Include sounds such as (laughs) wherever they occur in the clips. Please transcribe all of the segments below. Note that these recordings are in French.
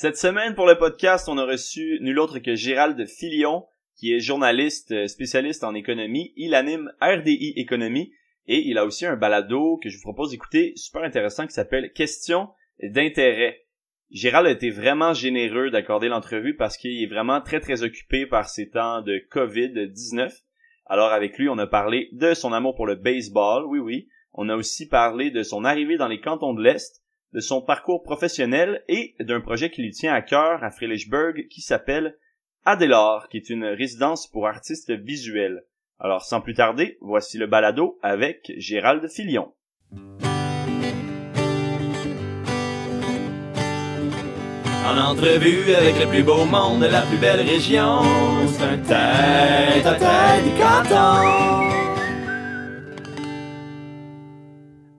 Cette semaine, pour le podcast, on a reçu nul autre que Gérald Filion, qui est journaliste euh, spécialiste en économie. Il anime RDI Économie et il a aussi un balado que je vous propose d'écouter, super intéressant, qui s'appelle Questions d'intérêt. Gérald a été vraiment généreux d'accorder l'entrevue parce qu'il est vraiment très très occupé par ces temps de COVID-19. Alors avec lui, on a parlé de son amour pour le baseball, oui oui. On a aussi parlé de son arrivée dans les cantons de l'Est, de son parcours professionnel et d'un projet qui lui tient à cœur à Friedrichsburg qui s'appelle Adelor, qui est une résidence pour artistes visuels. Alors sans plus tarder, voici le balado avec Gérald Filion. En entrevue avec le plus beau monde de la plus belle région, c'est un tête à tête du canton.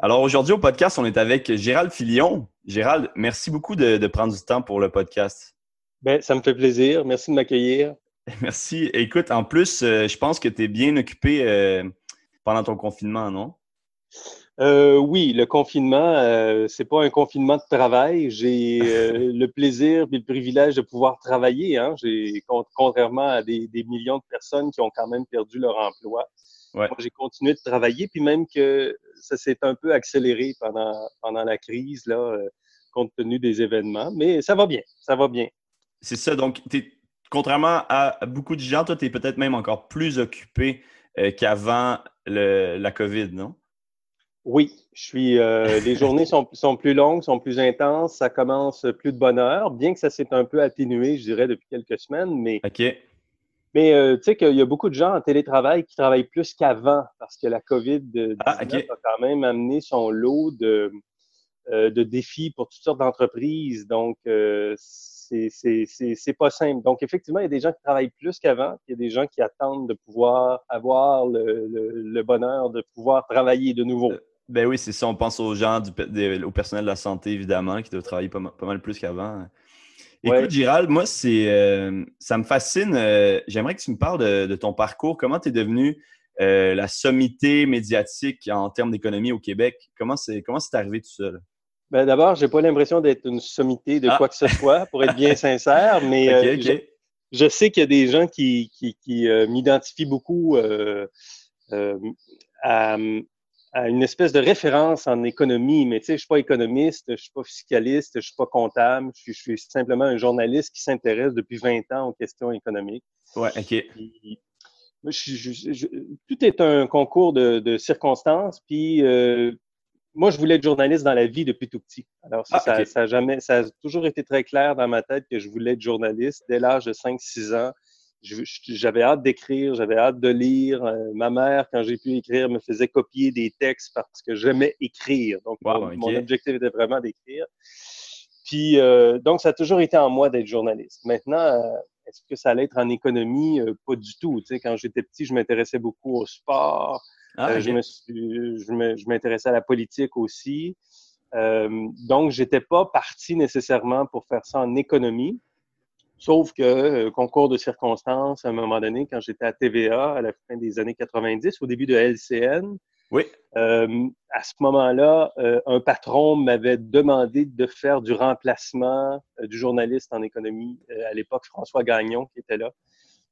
Alors aujourd'hui au podcast, on est avec Gérald Filion. Gérald, merci beaucoup de, prendre du temps pour le podcast. Ben, ça me fait plaisir. Merci de m'accueillir. (laughs) Merci. Écoute, en plus, euh, je pense que tu es bien occupé euh, pendant ton confinement, non? Euh, oui, le confinement, c'est pas un confinement de travail. J'ai le plaisir et le privilège de pouvoir travailler. Hein. J'ai, contrairement à des, des, millions de personnes qui ont quand même perdu leur emploi. Moi, j'ai continué de travailler, puis même que ça s'est un peu accéléré pendant, pendant la crise, là, euh, compte tenu des événements. Mais ça va bien, ça va bien. C'est ça. Donc, contrairement à beaucoup de gens, toi, tu es peut-être même encore plus occupé euh, qu'avant la COVID, non? Oui, je suis. Euh, (laughs) les journées sont, sont, plus longues, sont plus intenses, ça commence plus de bonne heure, bien que ça s'est un peu atténué, je dirais, depuis quelques semaines, mais OK. Mais euh, tu sais qu'il y a beaucoup de gens en télétravail qui travaillent plus qu'avant parce que la COVID-19 ah, a quand même amené son lot de, euh, de défis pour toutes sortes d'entreprises. Donc, euh, c'est pas simple. Donc, effectivement, il y a des gens qui travaillent plus qu'avant. Il y a des gens qui attendent de pouvoir avoir le, le, bonheur de pouvoir travailler de nouveau. Euh, ben oui, c'est ça. On pense aux gens, du, au personnel de la santé, évidemment, qui doivent travailler pas, pas mal plus qu'avant. Écoute, Gérald, moi, c'est, euh, ça me fascine. Euh, j'aimerais que tu me parles de, ton parcours. Comment tu es devenu euh, la sommité médiatique en termes d'économie au Québec? Comment c'est, comment c'est arrivé tout ça? Ben, d'abord, j'ai pas l'impression d'être une sommité de ah! quoi que ce soit, pour être bien (laughs) sincère, mais Je, sais qu'il y a des gens qui, qui, qui m'identifient beaucoup à, à une espèce de référence en économie, mais tu sais, je suis pas économiste, je suis pas fiscaliste, je suis pas comptable, je suis, simplement un journaliste qui s'intéresse depuis 20 ans aux questions économiques. Ouais, OK. tout est un concours de, circonstances, puis euh, moi, je voulais être journaliste dans la vie depuis tout petit. Alors, ça, ah, ça, a jamais, ça a toujours été très clair dans ma tête que je voulais être journaliste dès l'âge de 5-6 ans j'avais hâte d'écrire, j'avais hâte de lire. Euh, ma mère, quand j'ai pu écrire, me faisait copier des textes parce que j'aimais écrire. Donc, mon, objectif était vraiment d'écrire. Puis, euh, donc, ça a toujours été en moi d'être journaliste. Maintenant, euh, est-ce que ça allait être en économie? pas du tout. Tu sais, quand j'étais petit, je m'intéressais beaucoup au sport. Ah, je, me je m'intéressais à la politique aussi. donc, j'étais pas parti nécessairement pour faire ça en économie. Sauf que, euh, concours de circonstances, à un moment donné, quand j'étais à TVA à la fin des années 90, au début de LCN, oui. Euh, à ce moment-là, euh, un patron m'avait demandé de faire du remplacement du journaliste en économie, à l'époque François Gagnon qui était là.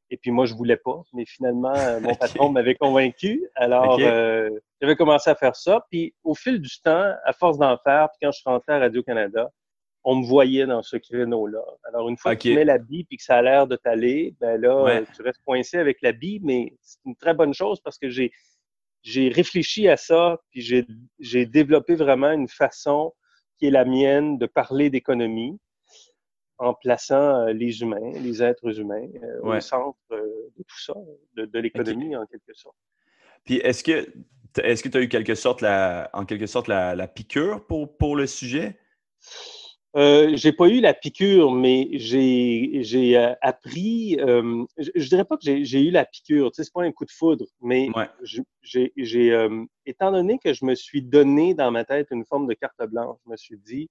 Et puis moi, je voulais pas, mais finalement, mon (laughs) patron m'avait convaincu. Alors, j'avais commencé à faire ça. Puis au fil du temps, à force d'en faire, puis quand je suis rentré à Radio-Canada, on me voyait dans ce créneau-là. Alors, une fois que tu mets la bille et que ça a l'air de t'aller, ben là, tu restes coincé avec la bille, mais c'est une très bonne chose parce que j'ai, j'ai réfléchi à ça, puis j'ai, j'ai développé vraiment une façon qui est la mienne de parler d'économie en plaçant euh, les humains, les êtres humains euh, au centre euh, de tout ça, de, l'économie en quelque sorte. Puis est-ce que est-ce que tu as eu quelque sorte la, en quelque sorte la, la piqûre pour, pour le sujet? Euh, j'ai pas eu la piqûre, mais j'ai euh, appris. Euh, je, dirais pas que j'ai eu la piqûre, tu sais, c'est pas un coup de foudre, mais j'ai, euh, étant donné que je me suis donné dans ma tête une forme de carte blanche, je me suis dit,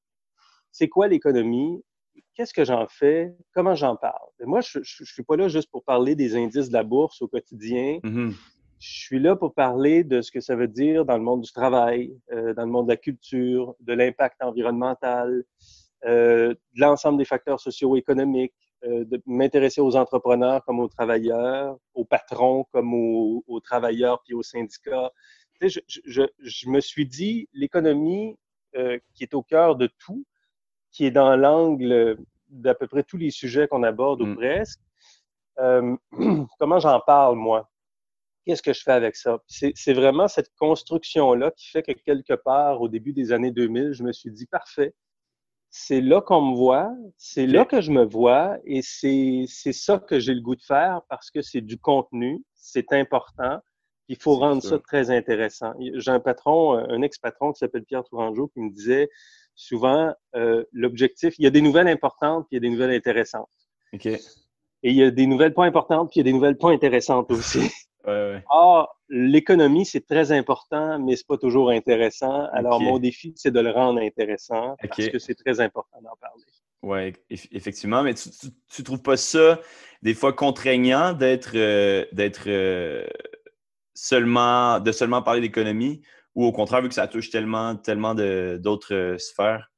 c'est quoi l'économie? Qu'est-ce que j'en fais? Comment j'en parle? Moi, je, je, suis pas là juste pour parler des indices de la bourse au quotidien. Mm-hmm. Je suis là pour parler de ce que ça veut dire dans le monde du travail, dans le monde de la culture, de l'impact environnemental, de l'ensemble des facteurs socio-économiques, de m'intéresser aux entrepreneurs comme aux travailleurs, aux patrons comme aux, aux travailleurs puis aux syndicats. Tu sais, je, je, je, me suis dit, l'économie qui est au cœur de tout, qui est dans l'angle d'à peu près tous les sujets qu'on aborde ou mm. presque, euh, (clears throat) comment j'en parle, moi? Qu'est-ce que je fais avec ça? C'est vraiment cette construction-là qui fait que quelque part, au début des années 2000, je me suis dit, parfait, c'est là qu'on me voit, c'est là que je me vois et c'est ça que j'ai le goût de faire parce que c'est du contenu, c'est important, il faut rendre ça. très intéressant. J'ai un patron, un ex-patron qui s'appelle Pierre Tourangeau qui me disait souvent, euh, l'objectif, il y a des nouvelles importantes puis il y a des nouvelles intéressantes. OK. Et il y a des nouvelles pas importantes, puis il y a des nouvelles pas intéressantes aussi. (laughs) ouais. Or, l'économie, c'est très important, mais c'est pas toujours intéressant. Alors, mon défi, c'est de le rendre intéressant parce que c'est très important d'en parler. Oui, effectivement. Mais tu, tu, trouves pas ça des fois contraignant d'être euh, d'être euh, seulement de seulement parler d'économie ou au contraire, vu que ça touche tellement, tellement d'autres euh, sphères?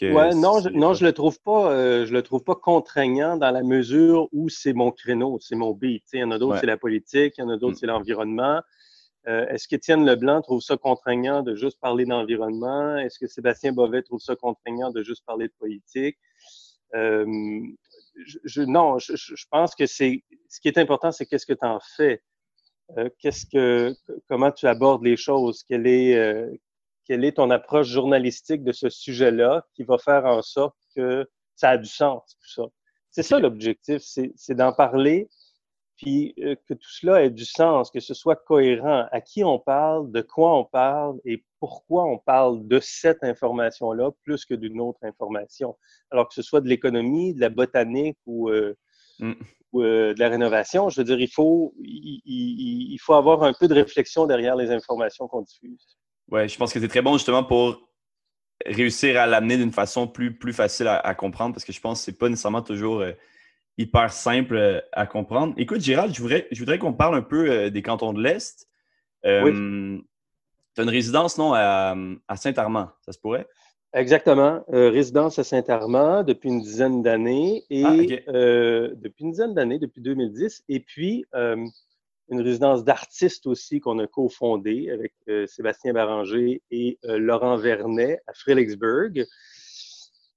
Ouais, non, je, non, je le trouve pas, euh, je le trouve pas contraignant dans la mesure où c'est mon créneau, c'est mon beat. Il y en a d'autres, c'est la politique, il y en a d'autres, mm. c'est l'environnement. Euh, est-ce qu'Étienne Leblanc trouve ça contraignant de juste parler d'environnement? Est-ce que Sébastien Bovet trouve ça contraignant de juste parler de politique? Euh, je, non, je, je, pense que c'est ce qui est important, c'est qu'est-ce que tu en fais. qu'est-ce que comment tu abordes les choses? Quelle est quelle est ton approche journalistique de ce sujet-là qui va faire en sorte que ça a du sens, tout ça? C'est ça l'objectif, c'est d'en parler, puis euh, que tout cela ait du sens, que ce soit cohérent. À qui on parle, de quoi on parle et pourquoi on parle de cette information-là plus que d'une autre information? Alors que ce soit de l'économie, de la botanique ou, euh, mm. euh, de la rénovation, je veux dire, il faut, il, il faut avoir un peu de réflexion derrière les informations qu'on diffuse. Ouais, je pense que c'est très bon justement pour réussir à l'amener d'une façon plus, plus facile à, comprendre parce que je pense que c'est pas nécessairement toujours euh, hyper simple euh, à comprendre. Écoute, Gérald, je voudrais, je voudrais qu'on parle un peu euh, des cantons de l'Est. oui. Tu as une résidence, non, à, Saint-Armand, ça se pourrait? Exactement. résidence à Saint-Armand depuis une dizaine d'années et ah, depuis une dizaine d'années, depuis 2010. Et puis, une résidence d'artistes aussi qu'on a cofondée avec euh, Sébastien Baranger et euh, Laurent Vernet à Fredericksburg.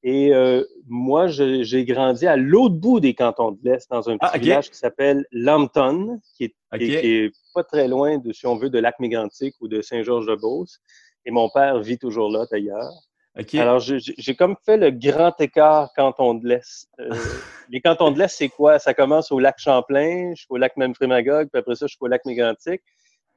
Et euh, moi, j'ai grandi à l'autre bout des cantons de l'Est, dans un petit ah, village qui s'appelle Lambton, qui est, qui est, pas très loin, de, si on veut, de Lac-Mégantic ou de Saint-Georges-de-Beauce. Et mon père vit toujours là, d'ailleurs. Alors, j'ai comme fait le grand écart canton de l'Est. Euh, (laughs) les cantons de l'Est, c'est quoi? Ça commence au lac Champlain, je suis au lac Memphremagog, puis après ça, je suis au lac Mégantic.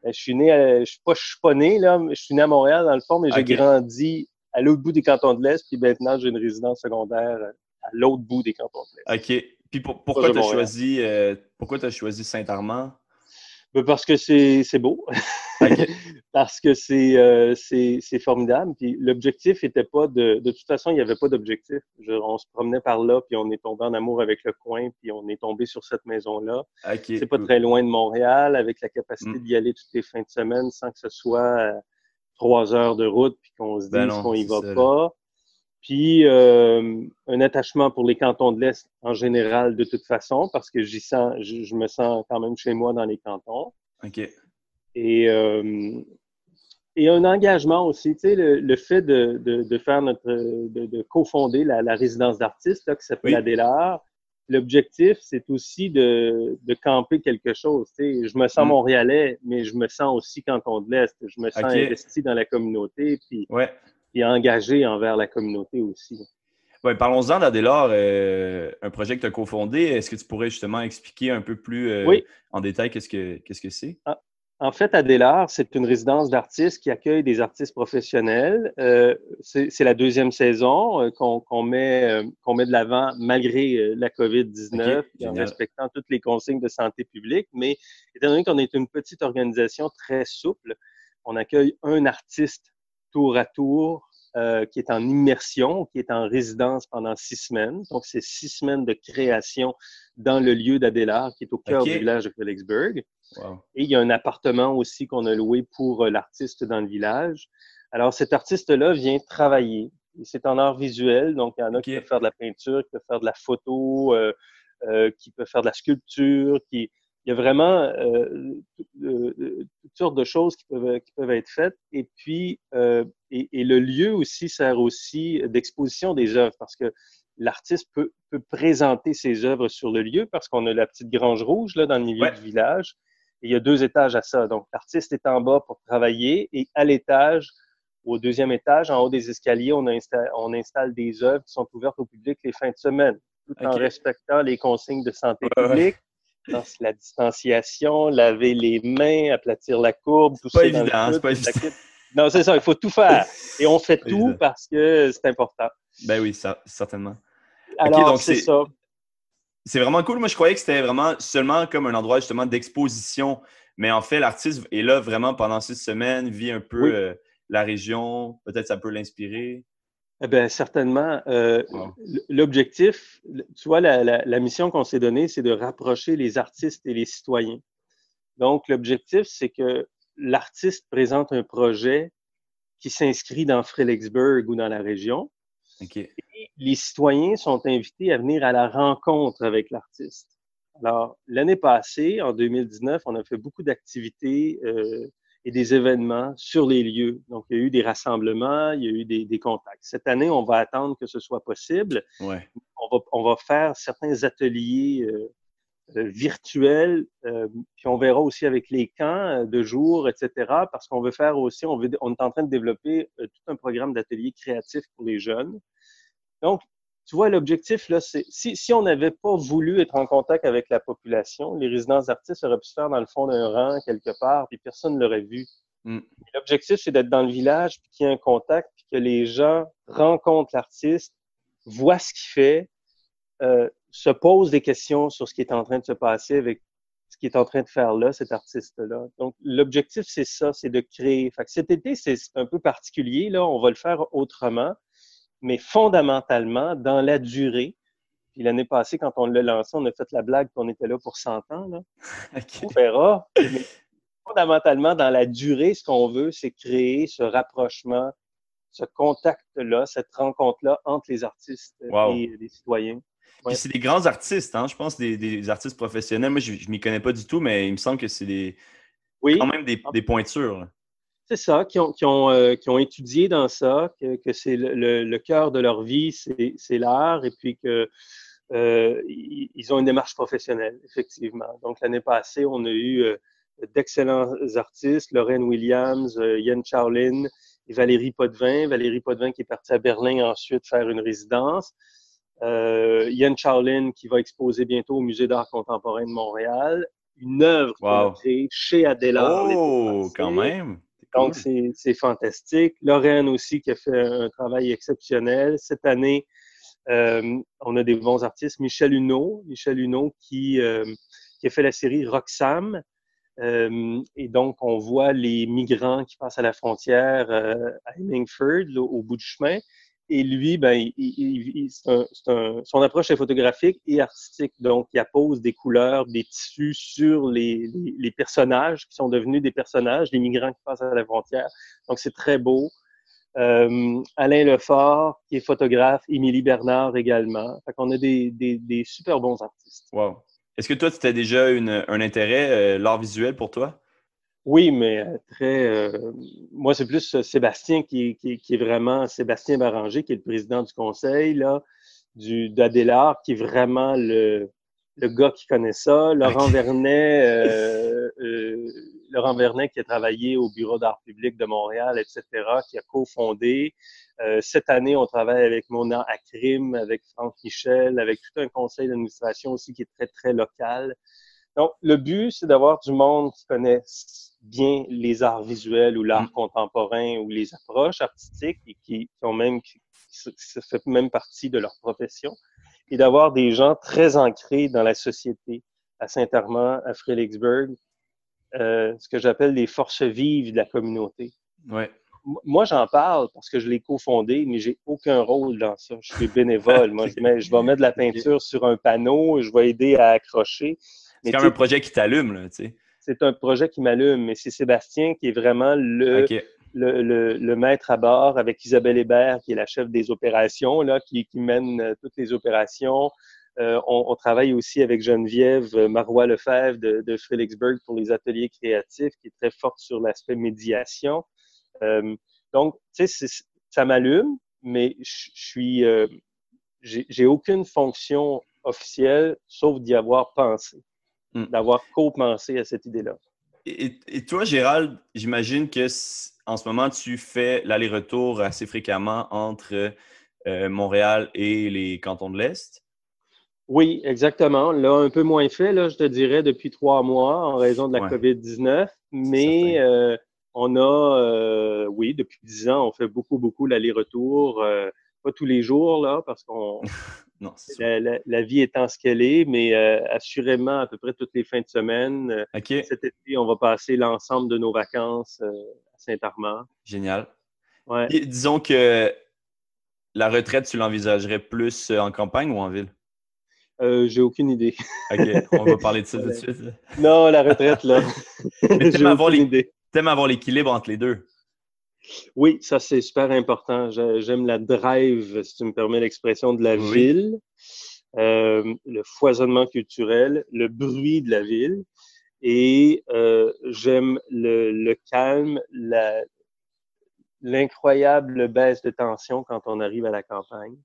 Euh, je suis né, je suis pas, je suis pas né, là, je suis né à Montréal, dans le fond, mais j'ai grandi à l'autre bout des cantons de l'Est, puis maintenant, j'ai une résidence secondaire euh, à l'autre bout des cantons de l'Est. OK. Puis pourquoi tu as choisi, as choisi Saint-Armand? Parce que c'est beau. (laughs) parce que euh, c'est formidable. Puis l'objectif n'était pas de. De toute façon, il n'y avait pas d'objectif. On se promenait par là, puis on est tombé en amour avec le coin, puis on est tombé sur cette maison-là. c'est pas très loin de Montréal, avec la capacité mm. d'y aller toutes les fins de semaine sans que ce soit euh, trois heures de route, puis qu'on se ben dise qu'on y va pas. Puis euh, un attachement pour les cantons de l'Est en général de toute façon, parce que j'y sens, je, me sens quand même chez moi dans les cantons. OK. Et, euh, et un engagement aussi, tu sais, le, fait de, de, de, faire notre, de, de cofonder la, la résidence d'artistes qui s'appelle oui. L'objectif, c'est aussi de, de camper quelque chose. Tu sais, je me sens mm. montréalais, mais je me sens aussi canton de l'Est. Je me sens investi dans la communauté. Puis, ouais et engagé envers la communauté aussi. Ouais, Parlons-en d'Adélard, euh, un projet que tu as cofondé. Est-ce que tu pourrais justement expliquer un peu plus euh, en détail qu'est-ce que c'est? Ah, en fait, Adélard, c'est une résidence d'artistes qui accueille des artistes professionnels. Euh, c'est la deuxième saison euh, qu'on met, qu'on met de l'avant malgré la COVID-19 en respectant toutes les consignes de santé publique. Mais étant donné qu'on est une petite organisation très souple, on accueille un artiste tour à tour, euh, qui est en immersion, qui est en résidence pendant six semaines. Donc, c'est six semaines de création dans le lieu d'Adélard, qui est au cœur du village de Felixburg. Et il y a un appartement aussi qu'on a loué pour euh, l'artiste dans le village. Alors, cet artiste-là vient travailler C'est en art visuel, donc il y en a qui peuvent faire de la peinture, qui peuvent faire de la photo, euh, euh, qui peuvent faire de la sculpture, qui il y a vraiment euh, toutes sortes de choses qui peuvent, qui peuvent être faites. Et puis, et, et, le lieu aussi sert aussi d'exposition des œuvres parce que l'artiste peut, peut, présenter ses œuvres sur le lieu parce qu'on a la petite grange rouge là dans le milieu du village. Et il y a deux étages à ça. Donc, l'artiste est en bas pour travailler et à l'étage, au deuxième étage, en haut des escaliers, on, installe, on installe des œuvres qui sont ouvertes au public les fins de semaine, tout en respectant les consignes de santé publique. La distanciation, laver les mains, aplatir la courbe, tout ça. Évident, c'est pas évident. Non, c'est ça, il faut tout (laughs) faire. Et on fait tout parce que c'est important. Ben oui, ça, certainement. Alors, c'est ça. C'est vraiment cool. Moi, je croyais que c'était vraiment seulement comme un endroit justement d'exposition. Mais en fait, l'artiste est là vraiment pendant six semaines, vit un peu euh, la région. Peut-être ça peut l'inspirer. Eh bien, certainement. Euh, l'objectif, tu vois, la, mission qu'on s'est donnée, c'est de rapprocher les artistes et les citoyens. Donc, l'objectif, c'est que l'artiste présente un projet qui s'inscrit dans Fredericksburg ou dans la région les citoyens sont invités à venir à la rencontre avec l'artiste. Alors, l'année passée, en 2019, on a fait beaucoup d'activités euh, et des événements sur les lieux. Donc, il y a eu des rassemblements, il y a eu des, contacts. Cette année, on va attendre que ce soit possible. Ouais. On, va, on va faire certains ateliers euh, euh, virtuels, puis on verra aussi avec les camps de jour, etc., parce qu'on veut faire aussi, on, veut, on est en train de développer tout un programme d'ateliers créatifs pour les jeunes. Donc, tu vois, l'objectif, là, c'est si, si on n'avait pas voulu être en contact avec la population, les résidences d'artistes auraient pu se faire dans le fond d'un rang quelque part, puis personne ne l'aurait vu. Mm. L'objectif, c'est d'être dans le village, puis qu'il y ait un contact, puis que les gens rencontrent l'artiste, voient ce qu'il fait, euh, se posent des questions sur ce qui est en train de se passer avec ce qui est en train de faire là, cet artiste-là. Donc, l'objectif, c'est ça, c'est de créer. Fait que cet été, c'est un peu particulier, là, on va le faire autrement mais fondamentalement, dans la durée, puis l'année passée, quand on l'a lancé, on a fait la blague qu'on était là pour 100 ans. Là. (laughs) On verra. Mais fondamentalement, dans la durée, ce qu'on veut, c'est créer ce rapprochement, ce contact-là, cette rencontre-là entre les artistes et les citoyens. c'est des grands artistes, hein? je pense, des, artistes professionnels. Moi, je ne m'y connais pas du tout, mais il me semble que c'est des, oui. quand même des, des pointures c'est ça, qui ont, qui, ont, euh, qui ont, étudié dans ça, que, que c'est le, le, cœur de leur vie, c'est l'art, et puis que euh, ils ont une démarche professionnelle, effectivement. Donc, l'année passée, on a eu euh, d'excellents artistes, Lorraine Williams, euh, Yann Charlin et Valérie Potvin. Valérie Potvin qui est partie à Berlin ensuite faire une résidence. Euh, Yann Charlin qui va exposer bientôt au Musée d'art contemporain de Montréal. Une œuvre wow. créée chez Adélard. Oh, quand même! Donc, c'est fantastique. Lorraine aussi qui a fait un travail exceptionnel. Cette année, euh, on a des bons artistes. Michel Huneau, Michel Huneau qui, euh, qui a fait la série Roxham. Euh, et donc, on voit les migrants qui passent à la frontière à Hemingford, au bout du chemin. Et lui, ben, son approche est photographique et artistique. Donc, il appose des couleurs, des tissus sur les, personnages qui sont devenus des personnages, les migrants qui passent à la frontière. Donc, c'est très beau. Euh, Alain Lefort, qui est photographe, Émilie Bernard également. Fait qu'on a des, super bons artistes. Wow. Est-ce que toi, tu as déjà un intérêt, euh, l'art visuel pour toi? Oui, mais euh, très. Euh, moi, c'est plus euh, Sébastien qui, qui, est vraiment Sébastien Baranger, qui est le président du conseil là, du d'Adélard, qui est vraiment le, le gars qui connaît ça. Laurent Vernet, (laughs) euh, Laurent Vernet qui a travaillé au Bureau d'art public de Montréal, etc., qui a cofondé. cette année, on travaille avec Mona Akrim, avec Franck Michel, avec tout un conseil d'administration aussi qui est très, très local. Donc, le but, c'est d'avoir du monde qui connaisse bien les arts visuels ou l'art mm. contemporain ou les approches artistiques et qui, ont même, qui, ça fait même partie de leur profession, et d'avoir des gens très ancrés dans la société, à Saint-Armand, à Fredericksburg, euh, ce que j'appelle les forces vives de la communauté. Ouais. Moi, j'en parle parce que je l'ai cofondé, mais j'ai aucun rôle dans ça. Je suis bénévole. Moi, (laughs) je, je vais mettre de la peinture sur un panneau, je vais aider à accrocher. C'est comme un projet qui t'allume, là, tu sais. C'est un projet qui m'allume, mais c'est Sébastien qui est vraiment le, le, maître à bord avec Isabelle Hébert, qui est la chef des opérations, là, qui, mène euh, toutes les opérations. Euh, on, travaille aussi avec Geneviève Marois Lefebvre de, de pour les ateliers créatifs, qui est très forte sur l'aspect médiation. donc, tu sais, ça m'allume, mais je suis, j'ai aucune fonction officielle sauf d'y avoir pensé, hmm. d'avoir co-pensé à cette idée-là. Et, toi, Gérald, j'imagine que en ce moment, tu fais l'aller-retour assez fréquemment entre euh, Montréal et les cantons de l'Est? Oui, exactement. Là, un peu moins fait, là, je te dirais, depuis trois mois en raison de la COVID-19. Mais euh, on a, euh, oui, depuis dix ans, on fait beaucoup, beaucoup l'aller-retour. pas tous les jours, là, parce qu'on (laughs) Non, la, la, vie étant ce qu'elle est, mais euh, assurément à peu près toutes les fins de semaine. Euh, cet été, on va passer l'ensemble de nos vacances euh, à Saint-Armand. Génial. disons que la retraite, tu l'envisagerais plus en campagne ou en ville? J'ai aucune idée. OK, on va parler de ça tout de (laughs) suite. Non, la retraite, là. (laughs) T'aimes avoir l'équilibre entre les deux? Oui, ça c'est super important. J'aime la drive, si tu me permets l'expression, de la ville, euh, le foisonnement culturel, le bruit de la ville, et euh, j'aime le, calme, l'incroyable baisse de tension quand on arrive à la campagne.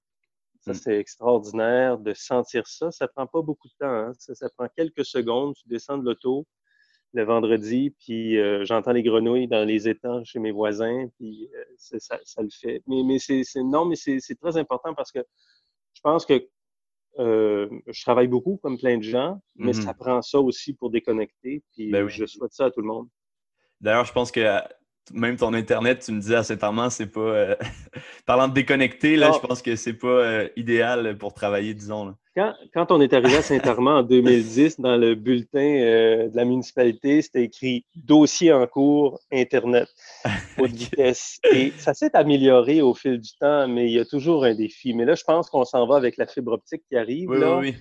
Ça, mm. c'est extraordinaire de sentir ça. Ça prend pas beaucoup de temps. Hein. Ça, ça, prend quelques secondes. Tu descends de l'auto, le vendredi, puis euh, j'entends les grenouilles dans les étangs chez mes voisins, puis euh, ça, ça, le fait. Mais, mais c'est non, mais c'est très important parce que je pense que euh, je travaille beaucoup comme plein de gens, mais ça prend ça aussi pour déconnecter, puis ben je souhaite ça à tout le monde. D'ailleurs, je pense que même ton Internet, tu me disais à Saint-Armand, c'est pas. Euh, (laughs) parlant de déconnecter, là, je pense que c'est pas euh, idéal pour travailler, disons. Quand, on est arrivé à Saint-Armand en 2010, dans le bulletin euh, de la municipalité, c'était écrit dossier en cours, Internet, (laughs) haute vitesse. Et ça s'est amélioré au fil du temps, mais il y a toujours un défi. Mais là, je pense qu'on s'en va avec la fibre optique qui arrive. Oui, là. oui, oui.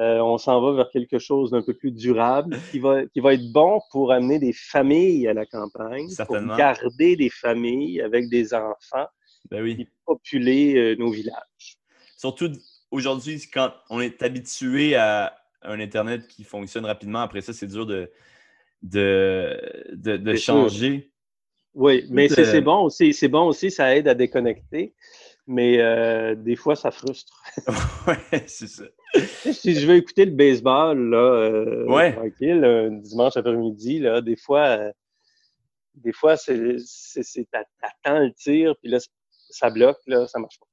Euh, on s'en va vers quelque chose d'un peu plus durable qui va, qui va être bon pour amener des familles à la campagne, pour garder des familles avec des enfants ben oui. et populer euh, nos villages. Surtout aujourd'hui, quand on est habitué à un Internet qui fonctionne rapidement, après ça, c'est dur de, de, de, changer. Oui, mais c'est bon aussi. C'est bon aussi, ça aide à déconnecter mais euh, des fois, ça frustre. (laughs) oui, c'est ça. Si je veux écouter le baseball, là, euh, tranquille, un dimanche après-midi, là, des fois, euh, des fois, c'est, t'attends le tir, puis là, ça bloque, là, ça marche pas.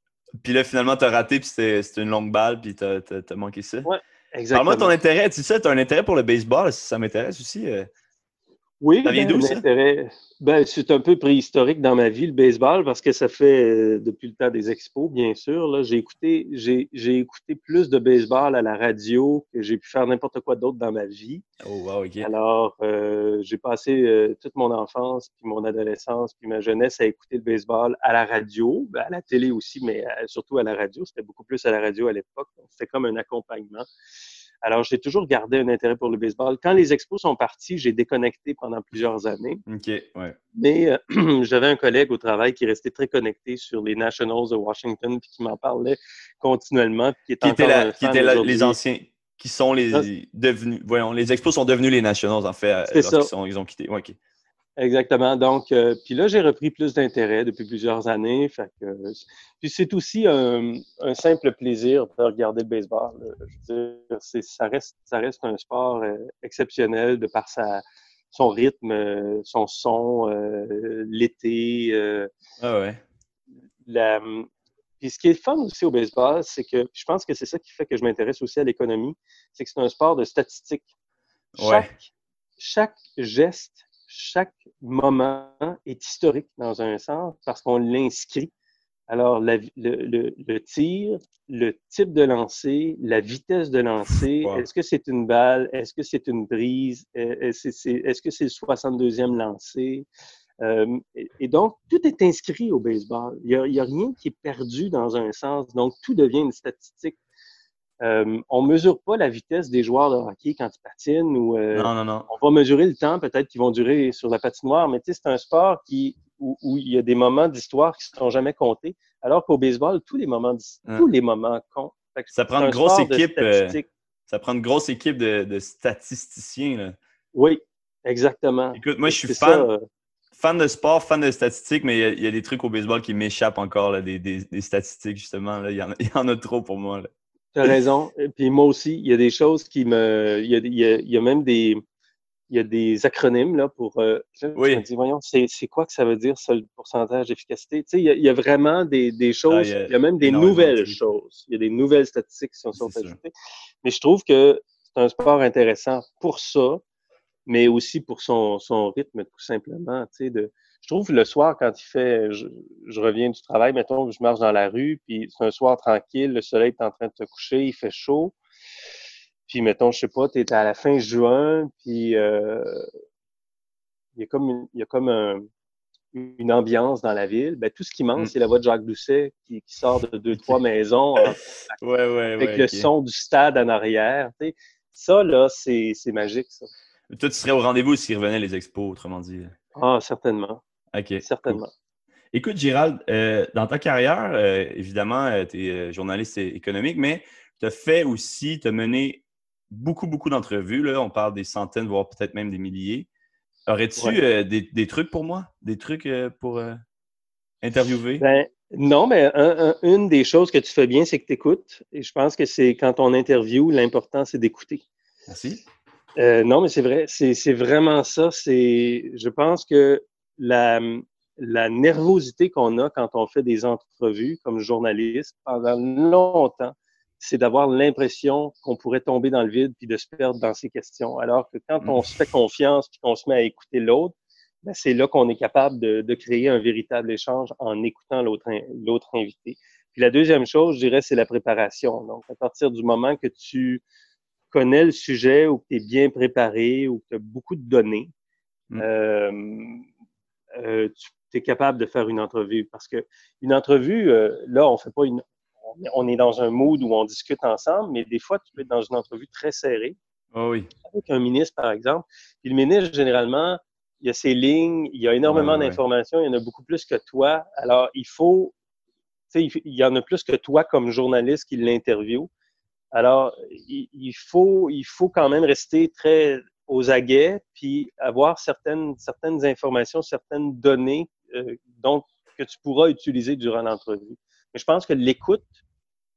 Puis là, finalement, t'as raté, puis c'était, une longue balle, puis t'as, as, manqué ça. Oui, exactement. Parle-moi ton intérêt. Tu sais, t'as un intérêt pour le baseball, ça m'intéresse aussi. Oui, ben, ben, c'est un peu préhistorique dans ma vie, le baseball, parce que ça fait euh, depuis le temps des expos, bien sûr. J'ai écouté, j'ai, écouté plus de baseball à la radio que j'ai pu faire n'importe quoi d'autre dans ma vie. Oh, wow, OK. Alors, euh, j'ai passé euh, toute mon enfance, puis mon adolescence, puis ma jeunesse à écouter le baseball à la radio, ben, à la télé aussi, mais surtout à la radio. C'était beaucoup plus à la radio à l'époque. C'était comme un accompagnement. Alors, j'ai toujours gardé un intérêt pour le baseball. Quand les expos sont partis, j'ai déconnecté pendant plusieurs années. OK, ouais. Mais euh, (clears throat) j'avais un collègue au travail qui restait très connecté sur les Nationals de Washington puis qui m'en parlait continuellement. qui était, qui était les anciens, qui sont les devenus. Voyons, les expos sont devenus les Nationals, en fait. Ça. Ils, ont quitté. Ouais, OK. Exactement. Donc, euh, puis là, j'ai repris plus d'intérêt depuis plusieurs années. Fait que, puis c'est aussi un, simple plaisir de regarder le baseball. Je veux dire, ça reste, ça reste un sport euh, exceptionnel de par sa, son rythme, son son, euh, l'été. ah ouais. La, puis ce qui est fun aussi au baseball, c'est que je pense que c'est ça qui fait que je m'intéresse aussi à l'économie, c'est que c'est un sport de statistiques. Chaque, chaque geste chaque moment est historique dans un sens parce qu'on l'inscrit. Alors, le, le, tir, le type de lancer, la vitesse de lancer, est-ce que c'est une balle, est-ce que c'est une brise, est-ce que c'est le 62e lancé? Euh, et donc, tout est inscrit au baseball. Il n'y a, a, rien qui est perdu dans un sens. Donc, tout devient une statistique. Euh, on mesure pas la vitesse des joueurs de hockey quand ils patinent ou euh, non, non, non. on va mesurer le temps peut-être qu'ils vont durer sur la patinoire, mais tu sais, c'est un sport qui où, il y a des moments d'histoire qui ne sont jamais comptés, alors qu'au baseball, tous les moments tous les moments comptent. Ça prend une grosse équipe. Euh, ça prend une grosse équipe de, statisticiens. Là. Oui, exactement. Écoute, moi, je suis fan, fan de sport, fan de statistiques, mais il y, a des trucs au baseball qui m'échappent encore, là, des, des, statistiques, justement. Il y, y, en a trop pour moi. As raison. Puis moi aussi, il y a des choses qui me. Il y a, il y a, même des. Il y a des acronymes là, pour. Euh, oui. Je me dis, voyons, c'est quoi que ça veut dire, ça, le pourcentage d'efficacité? Tu sais, il y, a, il y, a, vraiment des, des choses. Ah, il, y a, même des nouvelles choses. Il y a des nouvelles statistiques qui sont, sont ajoutées. Mais je trouve que c'est un sport intéressant pour ça, mais aussi pour son, son rythme, tout simplement. Tu sais, de, je trouve le soir, quand il fait, je, reviens du travail, mettons, je marche dans la rue, puis c'est un soir tranquille, le soleil est en train de se coucher, il fait chaud. Puis, mettons, je sais pas, tu es à la fin juin, puis euh, il y a comme, une, il y a comme une ambiance dans la ville. Ben, tout ce qui manque, mm. c'est la voix de Jacques Doucet qui, sort de deux, trois (laughs) maisons avec le son du stade en arrière. Ça, là, c'est magique, ça. Toi, tu serais au rendez-vous s'il revenait les expos, autrement dit. Ah, certainement. OK. Certainement. Écoute, Gérald, euh, dans ta carrière, euh, évidemment, euh, tu es journaliste économique, mais tu as fait aussi, tu as mené beaucoup, beaucoup d'entrevues. Là. On parle des centaines, voire peut-être même des milliers. Aurais-tu des, trucs pour moi? Des trucs pour interviewer? Ben, non, mais une des choses que tu fais bien, c'est que tu écoutes. Et je pense que c'est quand on interview, l'important, c'est d'écouter. Merci. non, mais c'est vrai, c'est vraiment ça. C'est, je pense que la, la nervosité qu'on a quand on fait des entrevues comme journaliste pendant longtemps, c'est d'avoir l'impression qu'on pourrait tomber dans le vide puis de se perdre dans ses questions. Alors que quand on se fait confiance puis qu'on se met à écouter l'autre, ben c'est là qu'on est capable de, de, créer un véritable échange en écoutant l'autre l'autre invité. Puis la deuxième chose, je dirais, c'est la préparation. Donc, à partir du moment que tu connais le sujet ou que tu es bien préparé ou que tu as beaucoup de données, mmh. euh, euh, tu es capable de faire une entrevue. Parce que une entrevue, euh, là, on fait pas une. On est dans un mood où on discute ensemble, mais des fois, tu peux être dans une entrevue très serrée. Oh oui. Avec un ministre, par exemple. Puis le ministre, généralement, il y a ses lignes, il y a énormément d'informations, il y en a beaucoup plus que toi. Alors, il faut. Tu sais, il y en a plus que toi comme journaliste qui l'interview. Alors, il, faut, il faut quand même rester très aux aguets, puis avoir certaines, certaines informations, certaines données euh, donc, que tu pourras utiliser durant l'entrevue. Mais je pense que l'écoute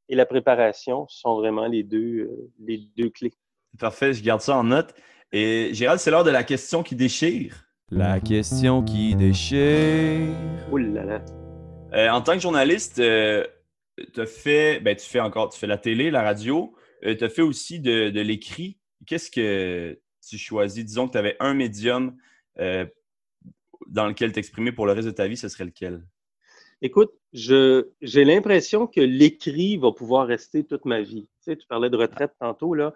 et la préparation sont vraiment les deux, euh, les deux clés. Parfait, je garde ça en note. Et Gérald, c'est l'heure de la question qui déchire. La question qui déchire. Ouh là là. Euh, en tant que journaliste, tu fait, ben, tu fais encore, tu fais la télé, la radio, tu as fait aussi de, de l'écrit. Qu'est-ce que tu choisis, disons que tu avais un médium euh, dans lequel t'exprimer pour le reste de ta vie, ce serait lequel? Écoute, j'ai l'impression que l'écrit va pouvoir rester toute ma vie. Tu, parlais de retraite tantôt, là.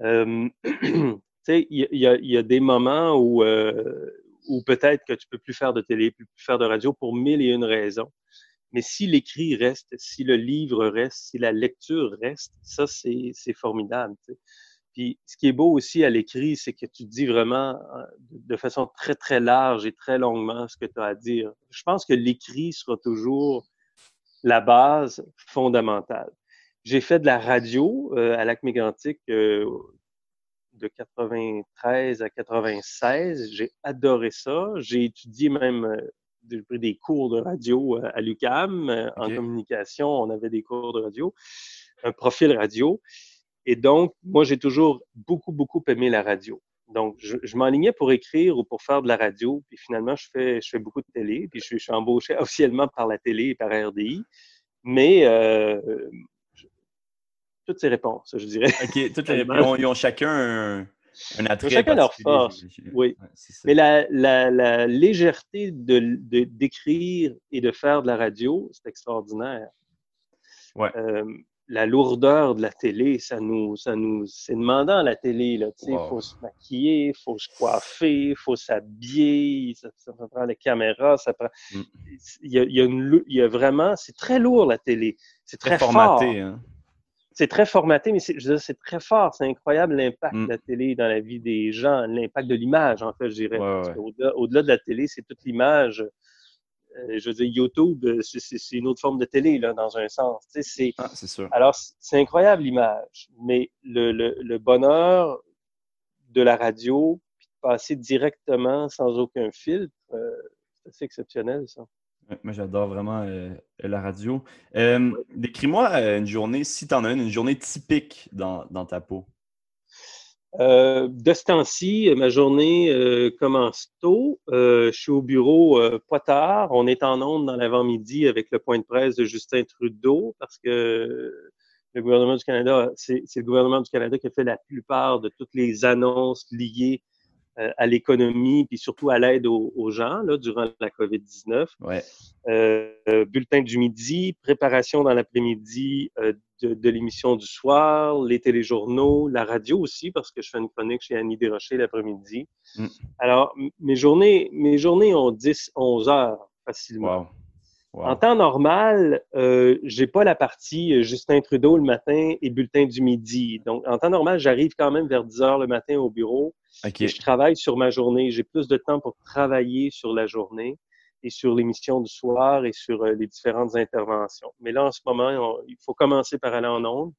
Euh, (clears throat) tu sais, il y, a des moments où, euh, où peut-être que tu peux plus faire de télé, plus, faire de radio pour mille et une raisons. Mais si l'écrit reste, si le livre reste, si la lecture reste, ça, c'est formidable. Puis ce qui est beau aussi à l'écrit, c'est que tu dis vraiment euh, de façon très, très large et très longuement ce que tu as à dire. Je pense que l'écrit sera toujours la base fondamentale. J'ai fait de la radio euh, à Lac Mégantic euh, de 93 à 96. J'ai adoré ça. J'ai étudié même j'ai pris des cours de radio à l'UCAM. En communication, on avait des cours de radio, un profil radio. Et donc, moi, j'ai toujours beaucoup, beaucoup aimé la radio. Donc, je, je m'enlignais pour écrire ou pour faire de la radio, puis finalement, je fais, je fais beaucoup de télé, puis je, suis embauché (laughs) officiellement par la télé et par RDI. Mais euh, toutes ces réponses, je dirais. OK, toutes les réponses, ils ont chacun un, un attrait. Chacun leur force, oui. Mais la, la, la légèreté de, d'écrire et de faire de la radio, c'est extraordinaire. Ouais. Euh, la lourdeur de la télé, ça nous, ça nous, c'est demandant la télé là. Tu sais, il faut se maquiller, il faut se coiffer, il faut s'habiller, ça, ça, prend les caméras, ça prend. Mm. Il, y a, il, y a une, il y a vraiment, c'est très lourd la télé, c'est très, formaté. Hein. c'est très formaté, mais c'est très fort. C'est incroyable l'impact mm. de la télé dans la vie des gens, l'impact de l'image, en fait, je dirais. Au-delà de la télé, c'est toute l'image. Euh, je veux dire, YouTube, euh, c'est une autre forme de télé, là, dans un sens. C'est ah, sûr. Alors, c'est incroyable l'image, mais le, le, le, bonheur de la radio, puis de passer directement sans aucun filtre, euh, c'est assez exceptionnel, ça. Moi, j'adore vraiment euh, la radio. Euh, décris-moi une journée, si tu en as une, une journée typique dans, ta peau. De ce temps-ci, ma journée commence tôt. je suis au bureau pas tard. On est en onde dans l'avant-midi avec le point de presse de Justin Trudeau parce que le gouvernement du Canada, c'est le gouvernement du Canada qui a fait la plupart de toutes les annonces liées euh, à l'économie, puis surtout à l'aide aux, gens là, durant la COVID-19. Ouais. Euh, euh, bulletin du midi, préparation dans l'après-midi euh, de, de l'émission du soir, les téléjournaux, la radio aussi, parce que je fais une chronique chez Annie Desrochers l'après-midi. Mm. Alors, mes journées, mes journées ont 10, 11 heures facilement. Wow. En temps normal, euh, j'ai pas la partie euh, Justin Trudeau le matin et bulletin du midi. Donc, en temps normal, j'arrive quand même vers 10 heures le matin au bureau. Et je travaille sur ma journée. J'ai plus de temps pour travailler sur la journée et sur l'émission du soir et sur euh, les différentes interventions. Mais là, en ce moment, il faut commencer par aller en ondes.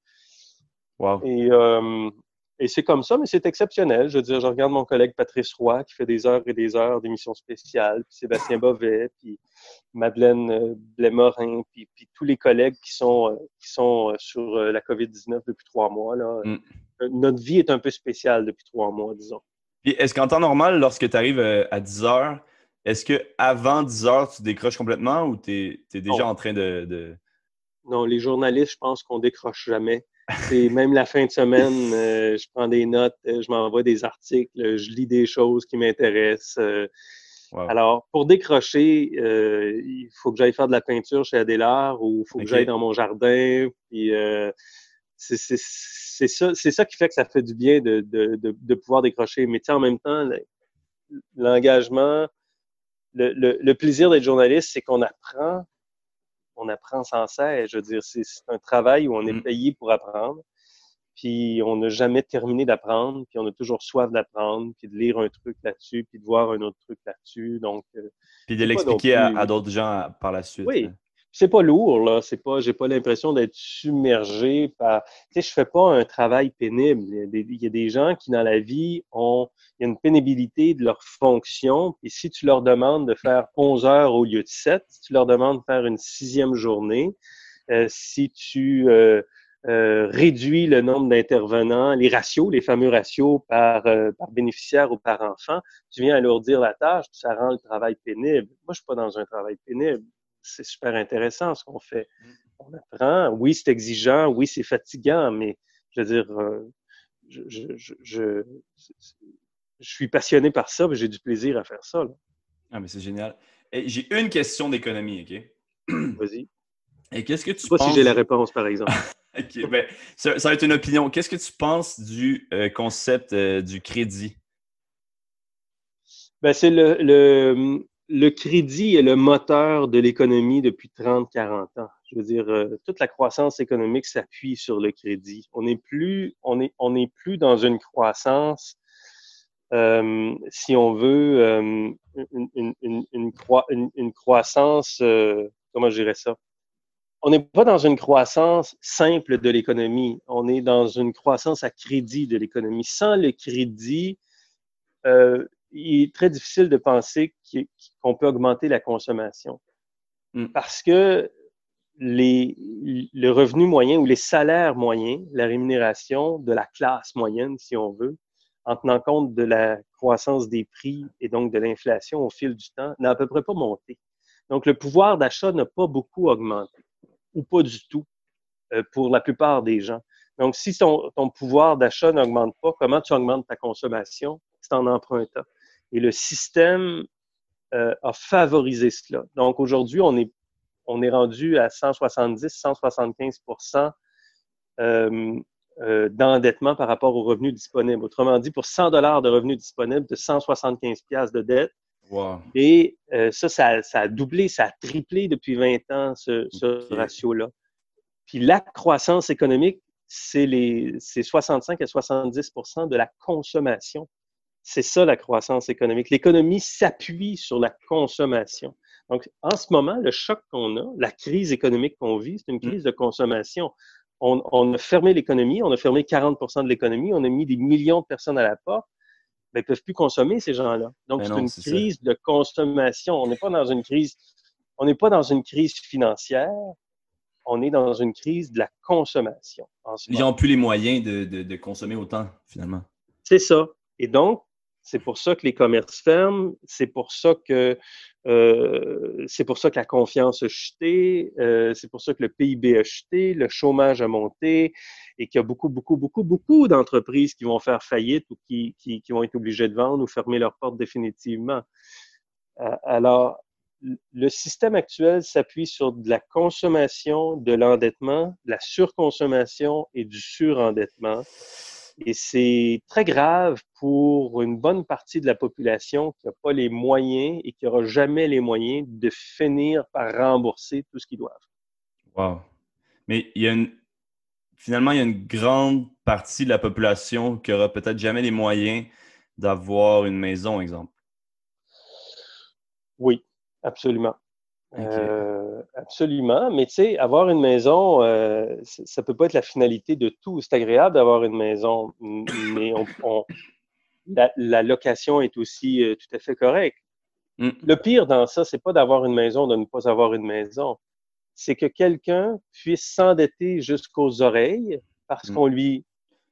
Wow. Et euh, et c'est comme ça, mais c'est exceptionnel. Je veux dire, je regarde mon collègue Patrice Roy qui fait des heures et des heures d'émissions spéciales, puis Sébastien Bovet, puis Madeleine euh, Blémorin, puis, puis tous les collègues qui sont, qui sont sur la COVID-19 depuis trois mois. Là. Mm. Notre vie est un peu spéciale depuis trois mois, disons. Est-ce qu'en temps normal, lorsque tu arrives à 10 heures, est-ce qu'avant 10 heures, tu décroches complètement ou tu es, déjà en train de, de... Non, les journalistes, je pense qu'on décroche jamais. C'est même la fin de semaine, (laughs) euh, je prends des notes, euh, je m'envoie des articles, je lis des choses qui m'intéressent. Euh. Alors, pour décrocher, il faut que j'aille faire de la peinture chez Adélard ou il faut que j'aille dans mon jardin. Puis c'est ça, qui fait que ça fait du bien de, de, de, pouvoir décrocher. Mais en même temps, l'engagement, le, le, le, plaisir d'être journaliste, c'est qu'on apprend on apprend sans cesse. Je veux dire, c'est un travail où on est mm. payé pour apprendre. Puis on n'a jamais terminé d'apprendre, puis on a toujours soif d'apprendre, puis de lire un truc là-dessus, puis de voir un autre truc là-dessus. Donc, euh, puis de l'expliquer à, d'autres gens par la suite. Oui, c'est pas lourd là, c'est pas, j'ai pas l'impression d'être submergé par. Tu sais, je fais pas un travail pénible. Il y, a des, gens qui dans la vie ont, il y a une pénibilité de leur fonction. Et si tu leur demandes de faire 11 heures au lieu de 7, si tu leur demandes de faire une sixième journée, euh, si tu euh, euh, réduis le nombre d'intervenants, les ratios, les fameux ratios par, euh, par bénéficiaire ou par enfant, tu viens alourdir la tâche, ça rend le travail pénible. Moi, je suis pas dans un travail pénible c'est super intéressant ce qu'on fait. Mm. On apprend. Oui, c'est exigeant. Oui, c'est fatigant, mais je veux dire, euh, je, je, je, je, suis passionné par ça, mais j'ai du plaisir à faire ça. Ah, mais c'est génial. J'ai une question d'économie, OK? (clears throat) Vas-y. Et qu'est-ce que tu je sais pas si j'ai la réponse, par exemple. (laughs) OK, ben, ça, va être une opinion. Qu'est-ce que tu penses du euh, concept euh, du crédit? Ben, c'est le, le, le crédit est le moteur de l'économie depuis 30-40 ans. Je veux dire, euh, toute la croissance économique s'appuie sur le crédit. On n'est plus, on est, on plus dans une croissance, euh, si on veut, euh, une, une, croissance, comment je dirais ça? On n'est pas dans une croissance simple de l'économie. On est dans une croissance à crédit de l'économie. Sans le crédit, il est très difficile de penser qu'on peut augmenter la consommation. Mm. Parce que les, le revenu moyen ou les salaires moyens, la rémunération de la classe moyenne, si on veut, en tenant compte de la croissance des prix et donc de l'inflation au fil du temps, n'a à peu près pas monté. Donc, le pouvoir d'achat n'a pas beaucoup augmenté, ou pas du tout, euh, pour la plupart des gens. Donc, si ton, ton pouvoir d'achat n'augmente pas, comment tu augmentes ta consommation? C'est en empruntant. Et le système euh, a favorisé cela. Donc aujourd'hui, on est, on est rendu à 170-175% euh, euh, d'endettement par rapport aux revenus disponibles. Autrement dit, pour 100 dollars de revenus disponibles, de 175 pièces de dette. Et euh, ça, ça, ça, a doublé, ça a triplé depuis 20 ans, ce, ce ratio-là. Puis la croissance économique, c'est 65 à 70% de la consommation. C'est ça la croissance économique. L'économie s'appuie sur la consommation. Donc, en ce moment, le choc qu'on a, la crise économique qu'on vit, c'est une mm. crise de consommation. On, on a fermé l'économie, on a fermé 40% de l'économie, on a mis des millions de personnes à la porte ils peuvent plus consommer, ces gens-là. Donc, c'est une crise de consommation. On n'est pas dans une crise, on n'est pas dans une crise financière, on est dans une crise de la consommation. Ils n'ont plus les moyens de, de consommer autant, finalement. C'est ça. Et donc, c'est pour ça que les commerces ferment. C'est pour ça que euh, c'est pour ça que la confiance a chuté. Euh, c'est pour ça que le PIB a chuté, le chômage a monté et qu'il y a beaucoup, beaucoup, beaucoup, beaucoup d'entreprises qui vont faire faillite ou qui, qui, qui, vont être obligées de vendre ou fermer leurs portes définitivement. Euh, alors, le système actuel s'appuie sur de la consommation, de l'endettement, de la surconsommation et du surendettement. Et c'est très grave pour une bonne partie de la population qui n'a pas les moyens et qui n'aura jamais les moyens de finir par rembourser tout ce qu'ils doivent. Wow. Mais il y a une... finalement, il y a une grande partie de la population qui aura peut-être jamais les moyens d'avoir une maison, exemple. Oui, absolument. Euh, absolument. Mais tu sais, avoir une maison, euh, ça peut pas être la finalité de tout. C'est agréable d'avoir une maison, mais on, la, location est aussi euh, tout à fait correcte. Mm. Le pire dans ça, c'est pas d'avoir une maison, de ne pas avoir une maison. C'est que quelqu'un puisse s'endetter jusqu'aux oreilles parce mm. qu'on lui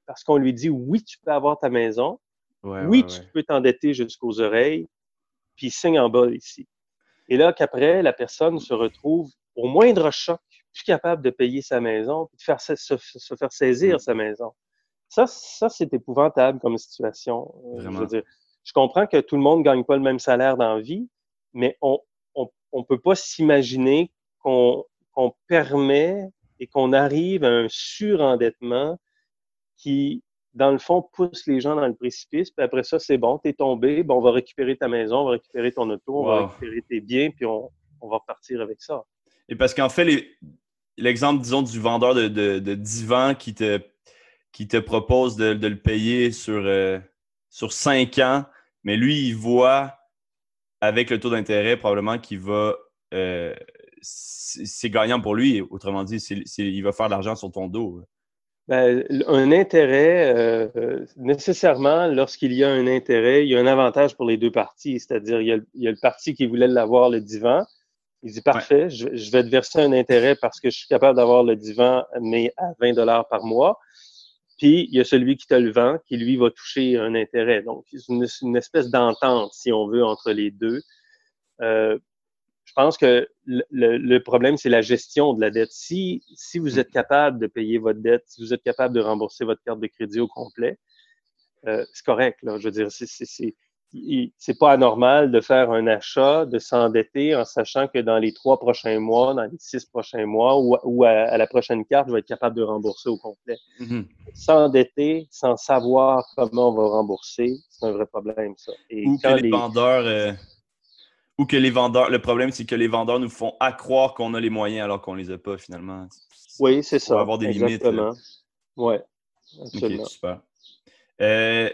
parce qu'on lui dit oui, tu peux avoir ta maison. oui, tu peux t'endetter jusqu'aux oreilles, puis signe en bas ici. Et là, qu'après, la personne se retrouve au moindre choc, plus capable de payer sa maison, puis de faire, se, faire saisir mm. sa maison. Ça, ça c'est épouvantable comme situation. Euh, je, veux dire, je comprends que tout le monde ne gagne pas le même salaire dans la vie, mais on ne on, peut pas s'imaginer qu'on permet et qu'on arrive à un surendettement qui, dans le fond, pousse les gens dans le précipice. Puis après ça, c'est bon, t'es tombé, bon, on va récupérer ta maison, on va récupérer ton auto, on va récupérer tes biens, puis on, va repartir avec ça. Et parce qu'en fait, l'exemple, disons, du vendeur de, de, divan qui te, qui te propose de, le payer sur, euh, sur 5 ans, mais lui, il voit avec le taux d'intérêt probablement qu'il va. Euh, c'est gagnant pour lui. Autrement dit, il va faire de l'argent sur ton dos. Ben, un intérêt, euh, nécessairement, lorsqu'il y a un intérêt, il y a un avantage pour les deux parties. C'est-à-dire, il, y a le parti qui voulait l'avoir, le divan. Il dit, parfait, je, vais te verser un intérêt parce que je suis capable d'avoir le divan, mais à 20 dollars par mois. Puis, il y a celui qui te le vend, qui, lui, va toucher un intérêt. Donc, c'est une, espèce d'entente, si on veut, entre les deux. Euh, je pense que le, problème, c'est la gestion de la dette. Si, si vous êtes capable de payer votre dette, si vous êtes capable de rembourser votre carte de crédit au complet, euh, c'est correct. Là. Je veux dire, c'est pas anormal de faire un achat, de s'endetter en sachant que dans les trois prochains mois, dans les six prochains mois ou, à, la prochaine carte, je vais être capable de rembourser au complet. Mm-hmm. S'endetter sans savoir comment on va rembourser, c'est un vrai problème, ça. Et Ou que les, vendeurs... Euh, ou que les vendeurs, le problème, c'est que les vendeurs nous font accroire qu'on a les moyens alors qu'on les a pas finalement. Oui, c'est ça. On va avoir des Exactement. limites. Oui, absolument. Ok, super. Euh,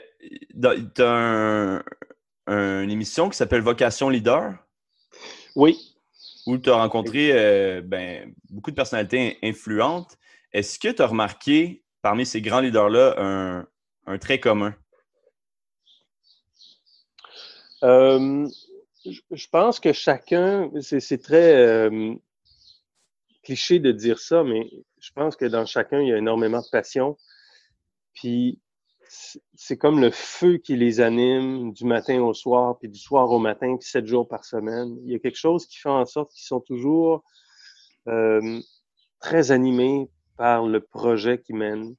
tu as une émission qui s'appelle Vocation Leader? Oui. Où tu as rencontré euh, ben, beaucoup de personnalités influentes. Est-ce que tu as remarqué parmi ces grands leaders-là un, un, trait commun? Euh, je pense que chacun, c'est très euh, cliché de dire ça, mais je pense que dans chacun, il y a énormément de passion. Puis c'est comme le feu qui les anime du matin au soir, puis du soir au matin, puis sept jours par semaine. Il y a quelque chose qui fait en sorte qu'ils sont toujours euh, très animés par le projet qu'ils mènent.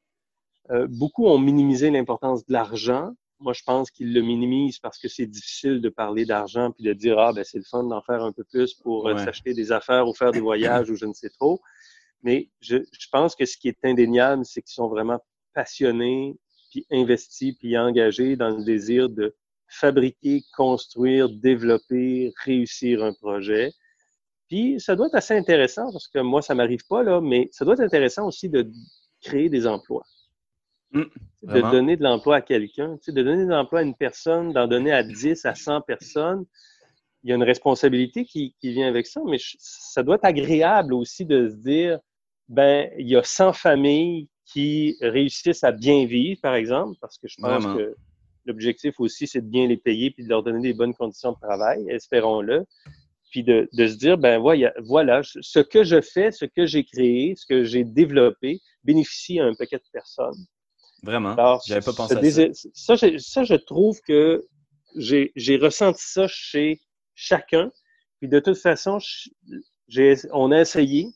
Euh, beaucoup ont minimisé l'importance de l'argent, moi, je pense qu'ils le minimisent parce que c'est difficile de parler d'argent puis de dire ah ben c'est le fun d'en faire un peu plus pour euh, s'acheter des affaires ou faire des voyages ou je ne sais trop. Mais je, je pense que ce qui est indéniable, c'est qu'ils sont vraiment passionnés, puis investis, puis engagés dans le désir de fabriquer, construire, développer, réussir un projet. Puis ça doit être assez intéressant parce que moi, ça m'arrive pas là, mais ça doit être intéressant aussi de créer des emplois. Mmh, de donner de l'emploi à quelqu'un, de donner de l'emploi à une personne, d'en donner à 10, à 100 personnes, il y a une responsabilité qui, qui vient avec ça, mais ça doit être agréable aussi de se dire, ben, il y a 100 familles qui réussissent à bien vivre, par exemple, parce que je pense que l'objectif aussi, c'est de bien les payer puis de leur donner des bonnes conditions de travail, espérons-le. Puis de, de, se dire, ben voilà, voilà, ce que je fais, ce que j'ai créé, ce que j'ai développé bénéficie à un paquet de personnes. Vraiment. J'avais pas pensé à ça. Ça, ça, je trouve que j'ai ressenti ça chez chacun. Puis de toute façon, on a essayé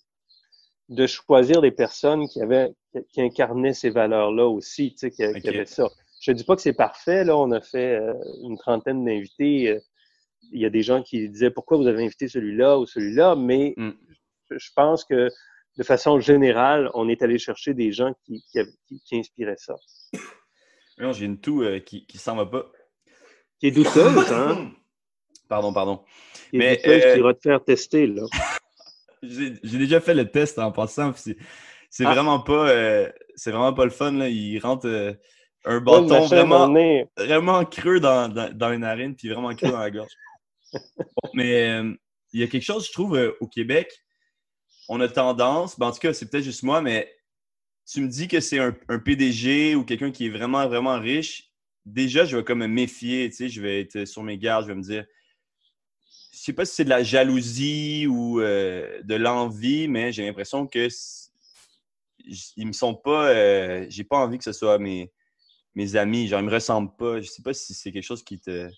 de choisir des personnes qui avaient qui incarnaient ces valeurs-là aussi, tu sais, qui, avaient ça. Je ne dis pas que c'est parfait, là, on a fait euh, une trentaine d'invités. Euh, il y a des gens qui disaient pourquoi vous avez invité celui-là ou celui-là, mais mm. je pense que de façon générale, on est allé chercher des gens qui, qui, inspiraient ça. Non, j'ai une toux euh, qui ne s'en va pas. Qui est douteuse, hein? (coughs) Pardon, pardon. Qui est Mais, douteuse, euh... qui va te faire tester, là. (laughs) j'ai déjà fait le test en passant. C'est ah. vraiment pas euh, c'est vraiment pas le fun. Là. Il rentre euh, un bâton vraiment, vraiment creux dans, dans, dans, les narines, puis vraiment creux dans la gorge. (laughs) mais il y a quelque chose, je trouve, au Québec on a tendance, ben en tout cas, c'est peut-être juste moi, mais tu me dis que c'est un, PDG ou quelqu'un qui est vraiment, vraiment riche, déjà, je vais comme me méfier, tu sais, je vais être sur mes gardes, je vais me dire, je sais pas si c'est de la jalousie ou euh, de l'envie, mais j'ai l'impression que ils me sont pas, euh, j'ai pas envie que ce soit mes, mes amis, genre ils me ressemblent pas. Je sais pas si c'est quelque chose qui te,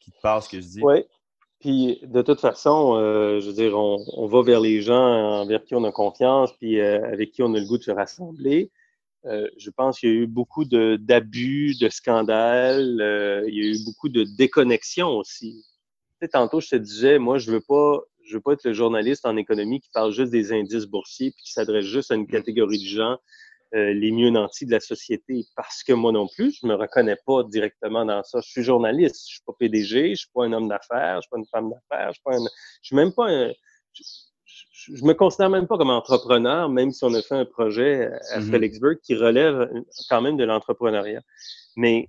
qui te parle ce que je dis. Oui, puis de toute façon, euh, je veux dire, on, va vers les gens envers qui on a confiance, puis euh, avec qui on a le goût de se rassembler. Euh, je pense qu'il y a eu beaucoup d'abus, de, scandales. il y a eu beaucoup de déconnexion aussi. Tu sais, tantôt, je te disais, moi, je veux pas, je veux pas être le journaliste en économie qui parle juste des indices boursiers puis qui s'adresse juste à une mmh. catégorie de gens euh, les mieux nantis de la société parce que moi non plus, je me reconnais pas directement dans ça. Je suis journaliste, je suis pas PDG, je suis pas un homme d'affaires, je suis pas une femme d'affaires, je suis pas un, je suis même pas un, je, me considère même pas comme entrepreneur, même si on a fait un projet à mm qui relève quand même de l'entrepreneuriat. Mais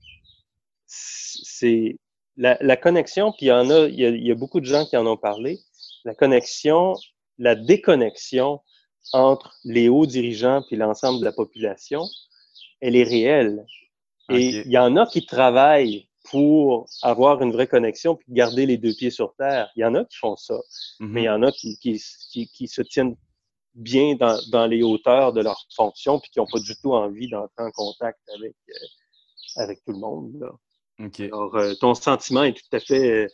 c'est la, la, connexion, puis il y en a, il y a, il y a beaucoup de gens qui en ont parlé. La connexion, la déconnexion entre les hauts dirigeants puis l'ensemble de la population, elle est réelle. Et il y en a qui travaillent pour avoir une vraie connexion puis garder les deux pieds sur terre. Il y en a qui font ça, mm-hmm. mais il y en a qui, qui, qui, se tiennent bien dans, dans, les hauteurs de leur fonction puis qui n'ont pas du tout envie d'entrer en contact avec, euh, avec tout le monde. Là. Alors, euh, ton sentiment est tout à fait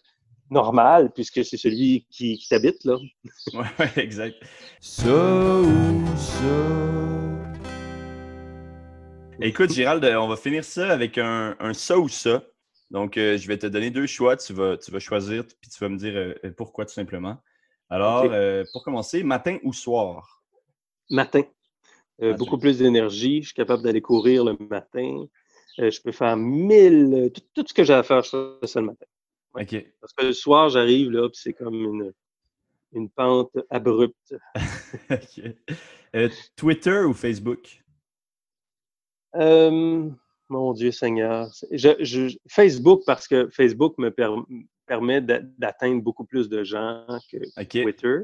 normal, puisque c'est celui qui, qui t'habite, là. (laughs) Oui, ouais, exact. Ça ou ça? Écoute, Gérald, on va finir ça avec un, un ça ou ça. Donc, euh, je vais te donner deux choix. Tu vas, tu vas choisir, puis tu vas me dire euh, pourquoi, tout simplement. Alors, euh, pour commencer, matin ou soir? Matin. beaucoup plus d'énergie. Je suis capable d'aller courir le matin. je peux faire mille. Tout, ce que j'ai à faire, je fais ça le matin. Parce que le soir, j'arrive là, puis c'est comme une, une pente abrupte. (laughs) Euh, Twitter ou Facebook? Euh, mon Dieu Seigneur. Je, Facebook, parce que Facebook me permet d'atteindre beaucoup plus de gens que Twitter.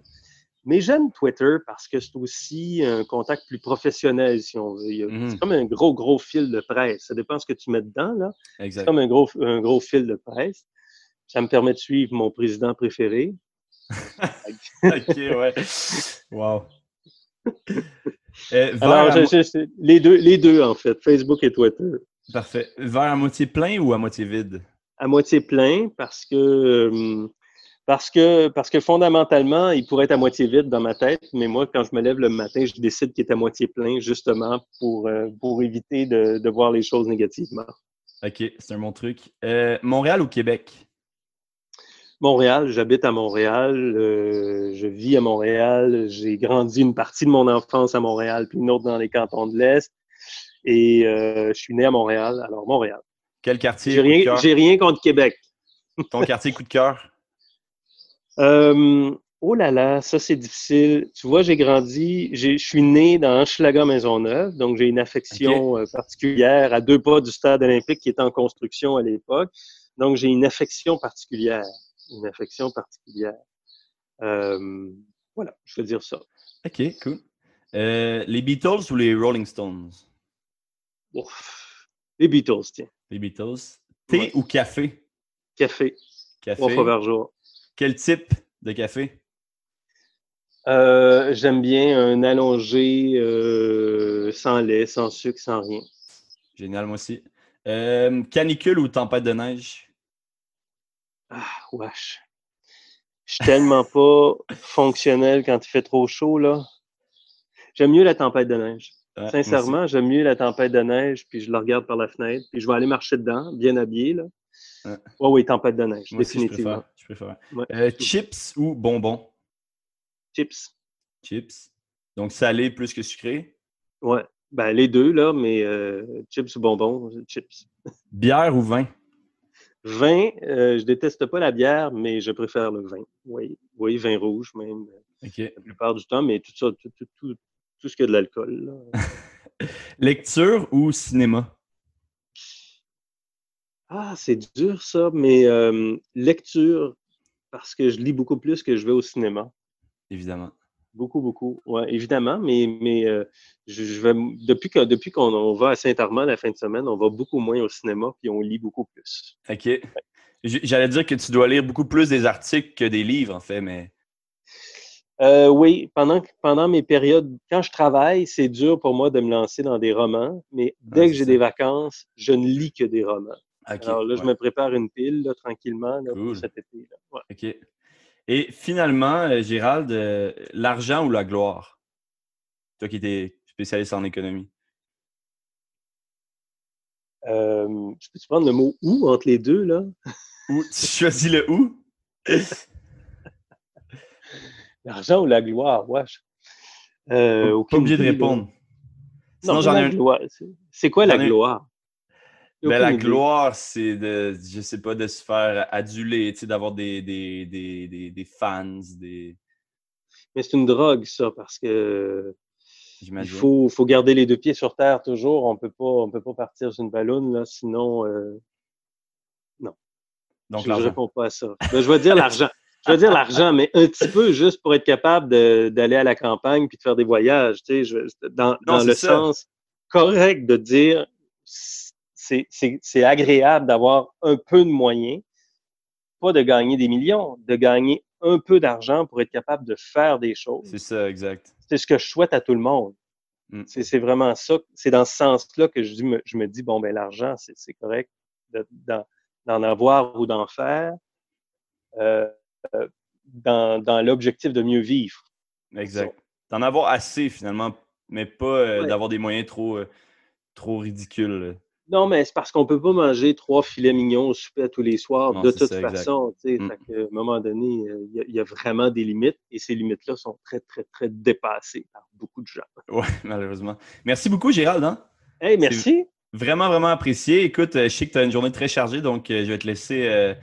Mais j'aime Twitter parce que c'est aussi un contact plus professionnel, si on veut. Mm-hmm. C'est comme un gros, gros fil de presse. Ça dépend de ce que tu mets dedans, là. C'est comme un gros, un gros fil de presse. Ça me permet de suivre mon président préféré. (laughs) OK, ouais. Wow. (laughs) Euh, Alors, les, deux, les deux, en fait, Facebook et Twitter. Parfait. Vers à moitié plein ou à moitié vide? À moitié plein parce que, euh, parce que, parce que fondamentalement, il pourrait être à moitié vide dans ma tête, mais moi, quand je me lève le matin, je décide qu'il est à moitié plein justement pour, euh, pour éviter de, de, voir les choses négativement. OK, c'est un bon truc. Montréal ou Québec? Montréal, j'habite à Montréal, euh, je vis à Montréal, j'ai grandi une partie de mon enfance à Montréal, puis une autre dans les cantons de l'Est, et euh, je suis né à Montréal, alors Montréal. Quel quartier? J'ai rien, rien contre Québec. Ton quartier coup de cœur? (laughs) Euh, Oh là là, ça c'est difficile. Tu vois, j'ai grandi, je suis né dans Hochelaga Maisonneuve, donc j'ai une affection particulière à deux pas du stade olympique qui était en construction à l'époque. Donc j'ai une affection particulière, une affection particulière. Euh, voilà, je veux dire ça. Ok, cool. Euh, les Beatles ou les Rolling Stones? les Beatles, tiens. Les Beatles. Thé ou café? Café. Café. Trois fois par jour. Quel type de café? Euh, j'aime bien un allongé sans lait, sans sucre, sans rien. Génial, moi aussi. Canicule ou tempête de neige? Ah, wesh. Je suis tellement pas fonctionnel quand il fait trop chaud, là. J'aime mieux la tempête de neige. Sincèrement, j'aime mieux la tempête de neige, puis je la regarde par la fenêtre, puis je vais aller marcher dedans, bien habillé, là. Oh oui, tempête de neige, définitivement. je préfère. chips ou bonbons? Chips. Chips. Donc salé plus que sucré? Ouais. Ben, les deux, là, mais euh, chips ou bonbons, chips. Bière ou vin? Vin, euh, je déteste pas la bière, mais je préfère le vin. Oui, oui vin rouge même. La plupart du temps, mais tout ça, tout, tout, tout, ce qui a de l'alcool. (laughs) Lecture ou cinéma? Ah, c'est dur ça, mais euh, lecture, parce que je lis beaucoup plus que je vais au cinéma. Évidemment. Beaucoup, beaucoup. Oui, évidemment, mais, mais euh, je, vais, depuis qu'on depuis qu'on va à Saint-Armand la fin de semaine, on va beaucoup moins au cinéma puis on lit beaucoup plus. OK. J'allais dire que tu dois lire beaucoup plus des articles que des livres, en fait, mais. Euh, oui, pendant, pendant mes périodes, quand je travaille, c'est dur pour moi de me lancer dans des romans, mais dès que j'ai des vacances, je ne lis que des romans. Alors là, je me prépare une pile tranquillement pour cet été. Là. OK. Et finalement, euh, Gérald, euh, l'argent ou la gloire? Toi qui étais spécialiste en économie. Euh, je peux-tu prendre le mot ou entre les deux, là? Ou, tu choisis le ou? (laughs) l'argent ou la gloire, wesh. Euh, pas obligé de répondre. Sinon, j'en ai un. C'est quoi la gloire? Ben, la gloire, c'est de, je sais pas, de se faire aduler, d'avoir des, des, des, des, fans, des... Mais c'est une drogue, ça, parce que il faut, faut garder les deux pieds sur terre toujours. On peut pas, on peut pas partir sur une ballonne, là, sinon, euh... non. Donc, je ne réponds pas à ça. Ben, je vais dire l'argent. Je vais dire l'argent, mais un petit peu juste pour être capable d'aller à la campagne puis de faire des voyages, tu sais, je, dans, dans le sens correct de dire c'est agréable d'avoir un peu de moyens, pas de gagner des millions, de gagner un peu d'argent pour être capable de faire des choses. C'est ça, exact. C'est ce que je souhaite à tout le monde. Mm. C'est vraiment ça. C'est dans ce sens-là que je, me, je me dis, bon, ben l'argent, c'est correct d'en avoir ou d'en faire euh, euh, dans, dans l'objectif de mieux vivre. Exact. D'en avoir assez, finalement, mais pas euh, d'avoir des moyens trop, trop ridicules. Non, mais c'est parce qu'on ne peut pas manger trois filets mignons au souper tous les soirs, de toute façon. Mm. À un moment donné, il y, a vraiment des limites et ces limites-là sont très, très, très dépassées par beaucoup de gens. Oui, (laughs) malheureusement. Merci beaucoup, Gérald. Hein? Hey, merci. Vraiment, vraiment apprécié. Écoute, euh, je sais que tu as une journée très chargée, donc euh, je vais te laisser euh,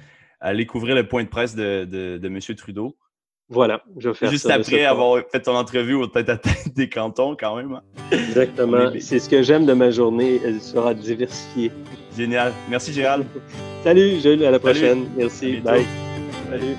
aller couvrir le point de presse de, de, de M. Trudeau. Voilà, je vais faire Juste après avoir fait ton entrevue au tête-à-tête des cantons, quand même. Hein. Exactement. C'est ce que j'aime de ma journée. Elle sera diversifiée. Génial. Merci, Gérald. Salut, Jules. À la prochaine. Merci. Bye. Salut.